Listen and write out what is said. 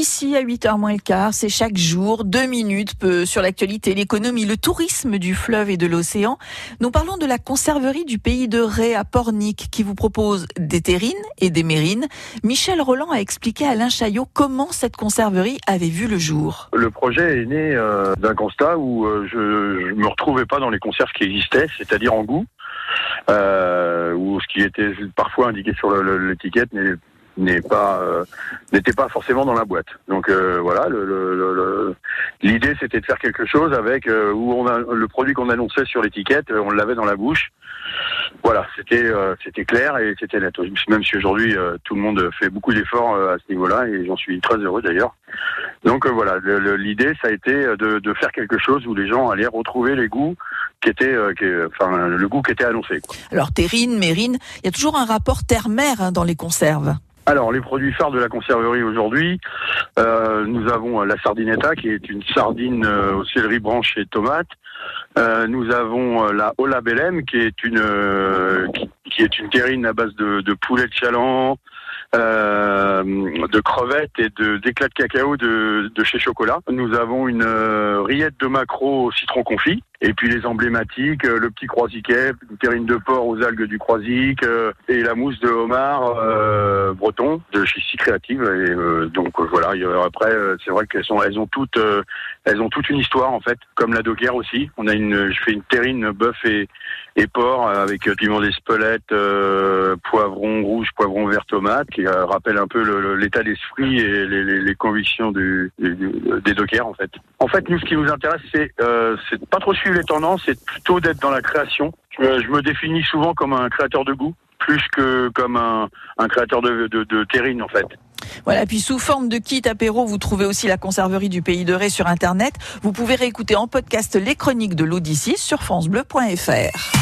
d'ici à 8h moins le quart, c'est chaque jour, deux minutes sur l'actualité, l'économie, le tourisme du fleuve et de l'océan. Nous parlons de la conserverie du pays de Ré à Pornic qui vous propose des terrines et des mérines. Michel Roland a expliqué à Alain Chaillot comment cette conserverie avait vu le jour. Le projet est né euh, d'un constat où euh, je ne me retrouvais pas dans les conserves qui existaient, c'est-à-dire en goût. Euh, ou ce qui était parfois indiqué sur l'étiquette n'est euh, n'était pas forcément dans la boîte. Donc euh, voilà, l'idée c'était de faire quelque chose avec euh, où on le produit qu'on annonçait sur l'étiquette, on l'avait dans la bouche. Voilà, c'était c'était clair et c'était net. Même si aujourd'hui tout le monde fait beaucoup d'efforts à ce niveau-là et j'en suis très heureux d'ailleurs. Donc voilà, l'idée ça a été de, faire quelque chose où les gens allaient retrouver les goûts qui étaient, qui, enfin le goût qui était annoncé. Alors terrine, mérine, il y a toujours un rapport terre-mer hein, dans les conserves. Alors, les produits phares de la conserverie aujourd'hui, euh, nous avons la sardinetta, qui est une sardine euh, au céleri branche et tomate. Euh, nous avons la Ola Bellem, qui est une qui, est une terrine à base de, de poulet de chaland, de crevettes et de d'éclats de cacao de, de chez Chocolat. Nous avons une rillette de maquereau au citron confit. Et puis les emblématiques, euh, le petit croisiquet, une terrine de porc aux algues du croisic euh, et la mousse de homard euh, breton de chez Si. Et donc voilà. après, c'est vrai qu'elles sont, elles ont toutes, elles ont toute une histoire en fait, comme la doguerre aussi. On a une, je fais une terrine bœuf et, et porc avec piment d'Espelette, poivron rouge, poivron vert, tomate, qui rappelle un peu l'état d'esprit et les, convictions du, des dockers en fait. En fait, nous, ce qui nous intéresse, c'est c'est pas trop suivre les tendances, c'est plutôt d'être dans la création. Je, me définis souvent comme un créateur de goût, plus que comme un, créateur de, de, terrine en fait. Voilà, puis sous forme de kit apéro, vous trouvez aussi la conserverie du Pays de Ré sur Internet. Vous pouvez réécouter en podcast les chroniques de l'Odyssée sur francebleu.fr.